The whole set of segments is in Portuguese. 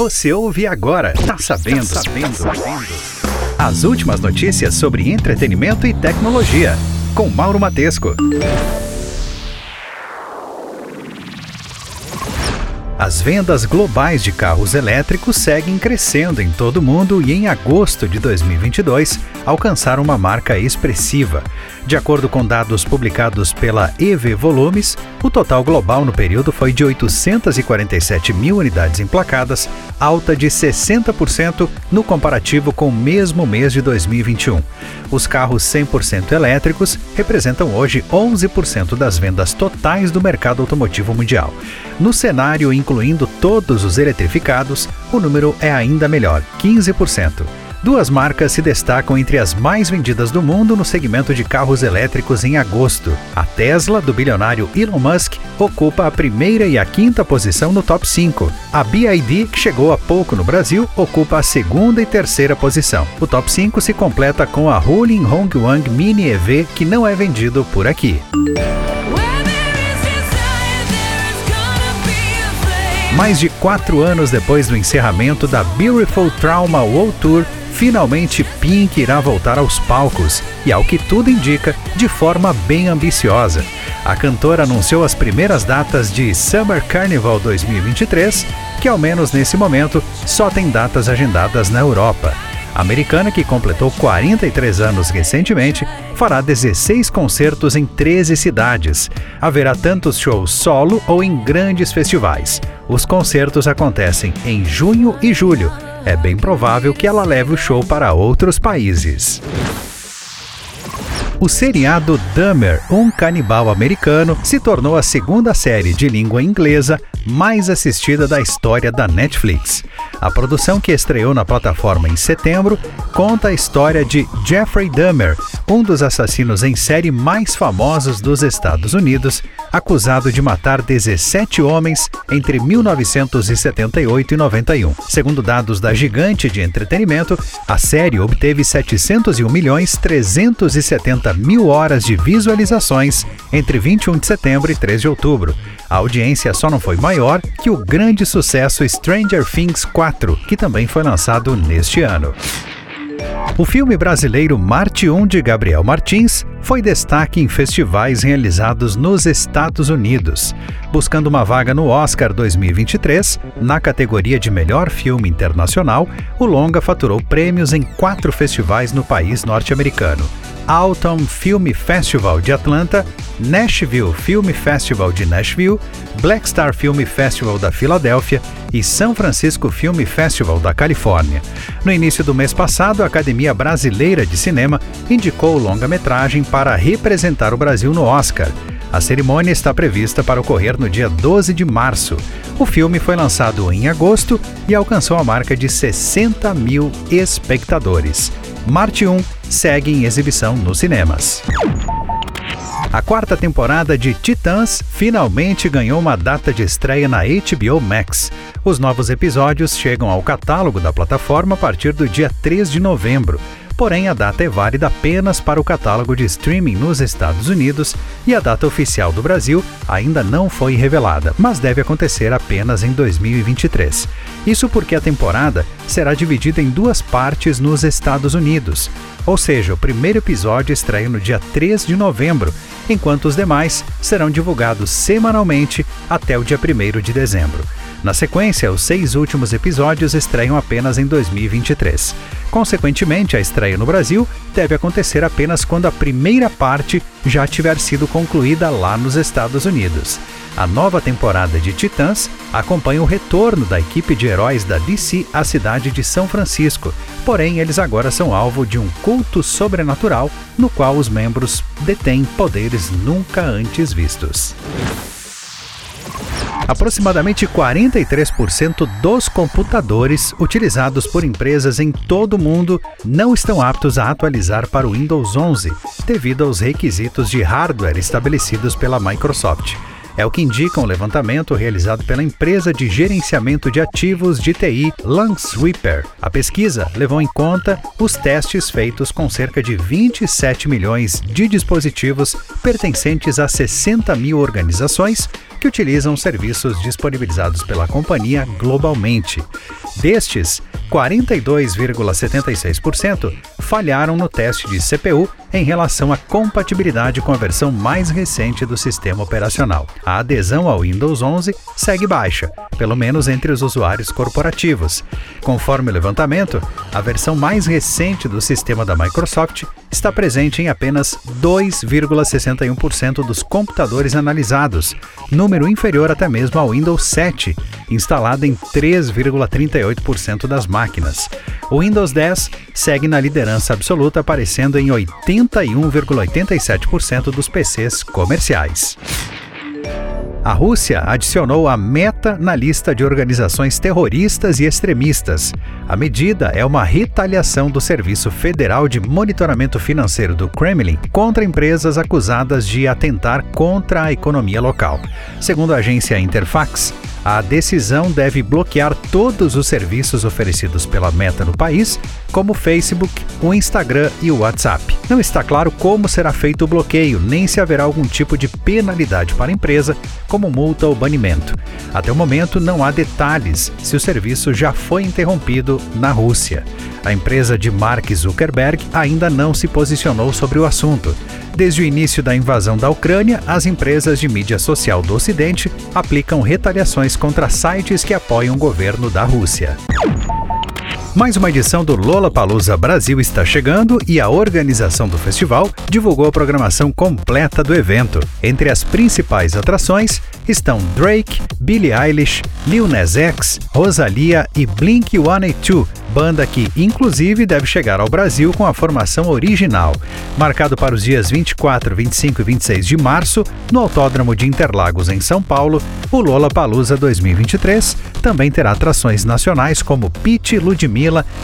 Você ouve agora. Tá sabendo? Tá sabendo. As últimas notícias sobre entretenimento e tecnologia. Com Mauro Matesco. As vendas globais de carros elétricos seguem crescendo em todo o mundo e em agosto de 2022 alcançaram uma marca expressiva. De acordo com dados publicados pela EV Volumes, o total global no período foi de 847 mil unidades emplacadas, alta de 60% no comparativo com o mesmo mês de 2021. Os carros 100% elétricos representam hoje 11% das vendas totais do mercado automotivo mundial. No cenário incluindo todos os eletrificados, o número é ainda melhor, 15%. Duas marcas se destacam entre as mais vendidas do mundo no segmento de carros elétricos em agosto. A Tesla, do bilionário Elon Musk, ocupa a primeira e a quinta posição no top 5. A BYD, que chegou há pouco no Brasil, ocupa a segunda e terceira posição. O top 5 se completa com a Huling Hongguang Mini EV, que não é vendido por aqui. Mais de quatro anos depois do encerramento da Beautiful Trauma World Tour, finalmente Pink irá voltar aos palcos e, ao que tudo indica, de forma bem ambiciosa. A cantora anunciou as primeiras datas de Summer Carnival 2023, que ao menos nesse momento só tem datas agendadas na Europa. A americana, que completou 43 anos recentemente, fará 16 concertos em 13 cidades. Haverá tantos shows solo ou em grandes festivais. Os concertos acontecem em junho e julho é bem provável que ela leve o show para outros países. O seriado Dahmer, um canibal americano, se tornou a segunda série de língua inglesa mais assistida da história da Netflix. A produção, que estreou na plataforma em setembro, conta a história de Jeffrey Dahmer, um dos assassinos em série mais famosos dos Estados Unidos, acusado de matar 17 homens entre 1978 e 91. Segundo dados da gigante de entretenimento, a série obteve 701 milhões 370 mil horas de visualizações entre 21 de setembro e 3 de outubro. A audiência só não foi maior que o grande sucesso Stranger Things 4, que também foi lançado neste ano. O filme brasileiro Marte 1 de Gabriel Martins foi destaque em festivais realizados nos Estados Unidos. Buscando uma vaga no Oscar 2023, na categoria de melhor filme internacional, o longa faturou prêmios em quatro festivais no país norte-americano. Autumn Film Festival de Atlanta, Nashville Film Festival de Nashville, Black Star Film Festival da Filadélfia e São Francisco Film Festival da Califórnia. No início do mês passado, a Academia Brasileira de Cinema indicou o longa-metragem para representar o Brasil no Oscar. A cerimônia está prevista para ocorrer no dia 12 de março. O filme foi lançado em agosto e alcançou a marca de 60 mil espectadores. Marte 1 segue em exibição nos cinemas. A quarta temporada de Titãs finalmente ganhou uma data de estreia na HBO Max. Os novos episódios chegam ao catálogo da plataforma a partir do dia 3 de novembro porém a data é válida apenas para o catálogo de streaming nos Estados Unidos e a data oficial do Brasil ainda não foi revelada, mas deve acontecer apenas em 2023. Isso porque a temporada será dividida em duas partes nos Estados Unidos, ou seja, o primeiro episódio estreia no dia 3 de novembro, enquanto os demais serão divulgados semanalmente até o dia 1 de dezembro. Na sequência, os seis últimos episódios estreiam apenas em 2023. Consequentemente, a estreia no Brasil deve acontecer apenas quando a primeira parte já tiver sido concluída lá nos Estados Unidos. A nova temporada de Titãs acompanha o retorno da equipe de heróis da DC à cidade de São Francisco, porém eles agora são alvo de um culto sobrenatural no qual os membros detêm poderes nunca antes vistos. Aproximadamente 43% dos computadores utilizados por empresas em todo o mundo não estão aptos a atualizar para o Windows 11, devido aos requisitos de hardware estabelecidos pela Microsoft. É o que indica um levantamento realizado pela empresa de gerenciamento de ativos de TI Lansweeper. A pesquisa levou em conta os testes feitos com cerca de 27 milhões de dispositivos pertencentes a 60 mil organizações que utilizam serviços disponibilizados pela companhia globalmente. Destes, 42,76% falharam no teste de CPU em relação à compatibilidade com a versão mais recente do sistema operacional. A adesão ao Windows 11 segue baixa, pelo menos entre os usuários corporativos. Conforme o levantamento, a versão mais recente do sistema da Microsoft está presente em apenas 2,61% dos computadores analisados, número inferior até mesmo ao Windows 7, instalado em 3,38% das máquinas. O Windows 10 segue na liderança absoluta, aparecendo em 81,87% dos PCs comerciais. A Rússia adicionou a Meta na lista de organizações terroristas e extremistas. A medida é uma retaliação do Serviço Federal de Monitoramento Financeiro do Kremlin contra empresas acusadas de atentar contra a economia local. Segundo a agência Interfax, a decisão deve bloquear todos os serviços oferecidos pela Meta no país, como o Facebook, o Instagram e o WhatsApp. Não está claro como será feito o bloqueio, nem se haverá algum tipo de penalidade para a empresa, como multa ou banimento. Até o momento, não há detalhes se o serviço já foi interrompido na Rússia. A empresa de Mark Zuckerberg ainda não se posicionou sobre o assunto. Desde o início da invasão da Ucrânia, as empresas de mídia social do Ocidente aplicam retaliações contra sites que apoiam o governo da Rússia. Mais uma edição do Lola Palusa Brasil está chegando e a organização do festival divulgou a programação completa do evento. Entre as principais atrações estão Drake, Billie Eilish, Lil Nas X, Rosalia e Blink-182, banda que inclusive deve chegar ao Brasil com a formação original. Marcado para os dias 24, 25 e 26 de março, no Autódromo de Interlagos, em São Paulo, o Lola Palusa 2023 também terá atrações nacionais como Pete, Ludmilla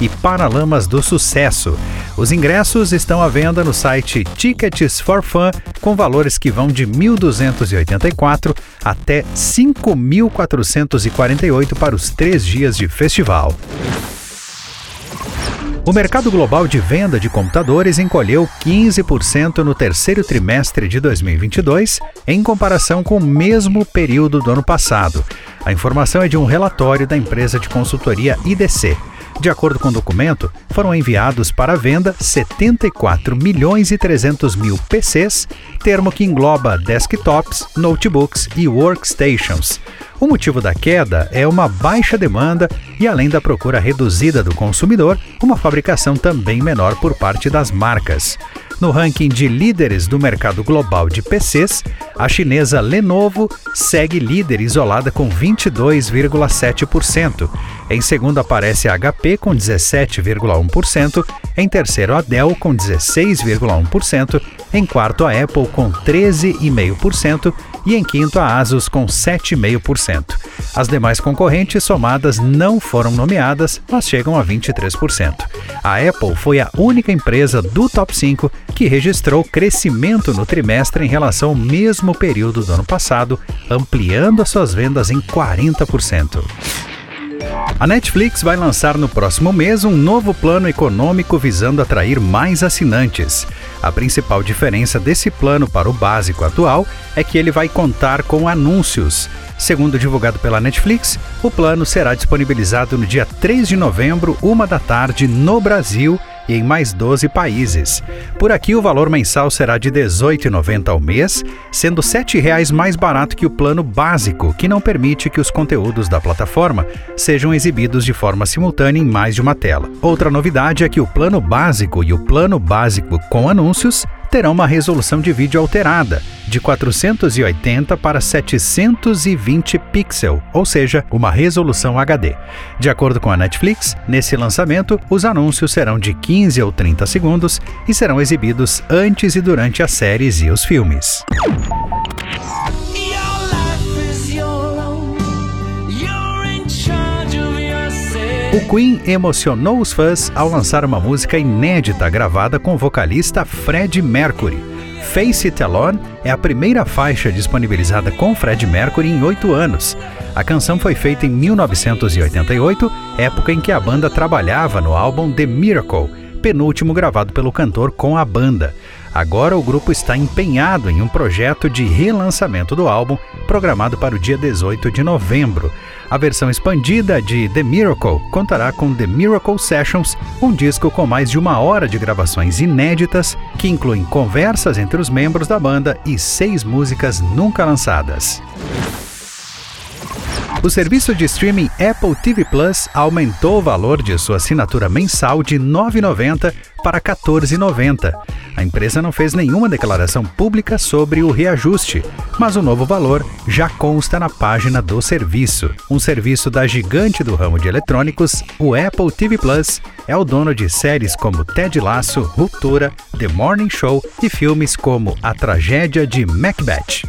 e Paralamas do Sucesso. Os ingressos estão à venda no site Tickets for Fun com valores que vão de 1.284 até 5.448 para os três dias de festival. O mercado global de venda de computadores encolheu 15% no terceiro trimestre de 2022, em comparação com o mesmo período do ano passado. A informação é de um relatório da empresa de consultoria IDC. De acordo com o documento, foram enviados para venda 74 milhões e 300 mil PCs, termo que engloba desktops, notebooks e workstations. O motivo da queda é uma baixa demanda e, além da procura reduzida do consumidor, uma fabricação também menor por parte das marcas. No ranking de líderes do mercado global de PCs, a chinesa Lenovo segue líder isolada com 22,7%. Em segundo aparece a HP com 17,1%, em terceiro a Dell com 16,1%, em quarto a Apple com 13,5% e em quinto a Asus com 7,5%. As demais concorrentes somadas não foram nomeadas, mas chegam a 23%. A Apple foi a única empresa do top 5 que registrou crescimento no trimestre em relação ao mesmo período do ano passado, ampliando as suas vendas em 40%. A Netflix vai lançar no próximo mês um novo plano econômico visando atrair mais assinantes. A principal diferença desse plano para o básico atual é que ele vai contar com anúncios. Segundo divulgado pela Netflix, o plano será disponibilizado no dia 3 de novembro, uma da tarde, no Brasil e em mais 12 países. Por aqui, o valor mensal será de R$ 18,90 ao mês, sendo R$ 7,00 mais barato que o plano básico, que não permite que os conteúdos da plataforma sejam exibidos de forma simultânea em mais de uma tela. Outra novidade é que o plano básico e o plano básico com anúncios terão uma resolução de vídeo alterada, de 480 para 720 pixels, ou seja, uma resolução HD. De acordo com a Netflix, nesse lançamento, os anúncios serão de 15 ou 30 segundos e serão exibidos antes e durante as séries e os filmes. O Queen emocionou os fãs ao lançar uma música inédita gravada com o vocalista Fred Mercury. Face It Alone é a primeira faixa disponibilizada com Fred Mercury em oito anos. A canção foi feita em 1988, época em que a banda trabalhava no álbum The Miracle, penúltimo gravado pelo cantor com a banda. Agora o grupo está empenhado em um projeto de relançamento do álbum, programado para o dia 18 de novembro. A versão expandida de The Miracle contará com The Miracle Sessions, um disco com mais de uma hora de gravações inéditas, que incluem conversas entre os membros da banda e seis músicas nunca lançadas. O serviço de streaming Apple TV Plus aumentou o valor de sua assinatura mensal de R$ 9,90 para R$ 14,90. A empresa não fez nenhuma declaração pública sobre o reajuste, mas o novo valor já consta na página do serviço. Um serviço da gigante do ramo de eletrônicos, o Apple TV Plus é o dono de séries como Ted Lasso, Ruptura, The Morning Show e filmes como A Tragédia de Macbeth.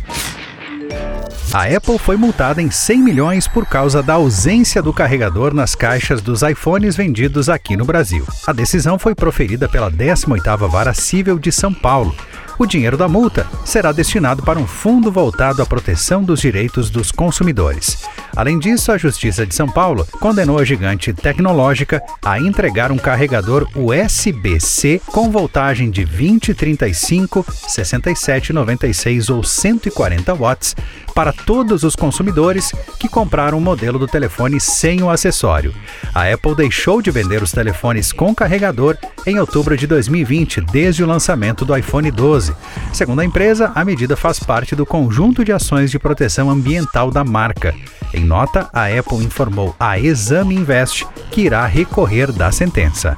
A Apple foi multada em 100 milhões por causa da ausência do carregador nas caixas dos iPhones vendidos aqui no Brasil. A decisão foi proferida pela 18ª Vara Civil de São Paulo o dinheiro da multa será destinado para um fundo voltado à proteção dos direitos dos consumidores. Além disso, a Justiça de São Paulo condenou a gigante tecnológica a entregar um carregador USB-C com voltagem de 20, 35, 67, 96 ou 140 watts para todos os consumidores que compraram o modelo do telefone sem o acessório. A Apple deixou de vender os telefones com carregador em outubro de 2020, desde o lançamento do iPhone 12 Segundo a empresa, a medida faz parte do conjunto de ações de proteção ambiental da marca. Em nota, a Apple informou a Exame Invest que irá recorrer da sentença.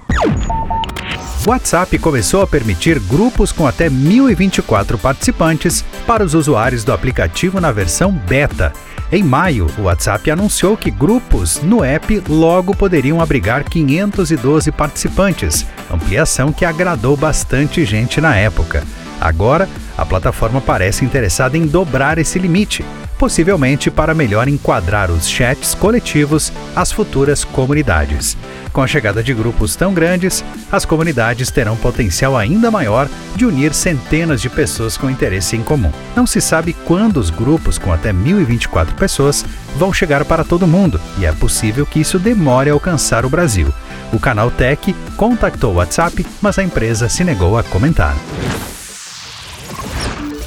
WhatsApp começou a permitir grupos com até 1.024 participantes para os usuários do aplicativo na versão beta. Em maio, o WhatsApp anunciou que grupos no app logo poderiam abrigar 512 participantes, ampliação que agradou bastante gente na época. Agora, a plataforma parece interessada em dobrar esse limite, possivelmente para melhor enquadrar os chats coletivos às futuras comunidades. Com a chegada de grupos tão grandes, as comunidades terão potencial ainda maior de unir centenas de pessoas com interesse em comum. Não se sabe quando os grupos com até 1024 pessoas vão chegar para todo mundo, e é possível que isso demore a alcançar o Brasil. O canal Tech contactou o WhatsApp, mas a empresa se negou a comentar.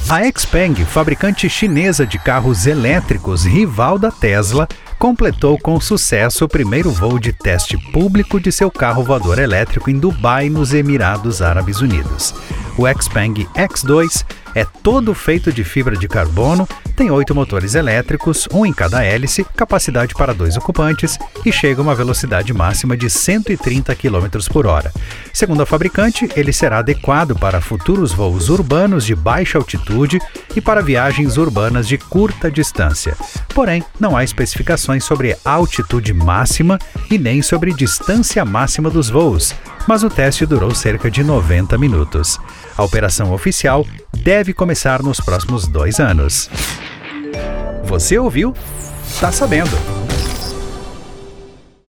A Xpeng, fabricante chinesa de carros elétricos rival da Tesla, completou com sucesso o primeiro voo de teste público de seu carro voador elétrico em Dubai, nos Emirados Árabes Unidos. O Xpeng X2 é todo feito de fibra de carbono, tem oito motores elétricos, um em cada hélice, capacidade para dois ocupantes e chega a uma velocidade máxima de 130 km por hora. Segundo a fabricante, ele será adequado para futuros voos urbanos de baixa altitude e para viagens urbanas de curta distância. Porém, não há especificações sobre altitude máxima e nem sobre distância máxima dos voos, mas o teste durou cerca de 90 minutos. A operação oficial deve começar nos próximos dois anos. Você ouviu? Tá sabendo!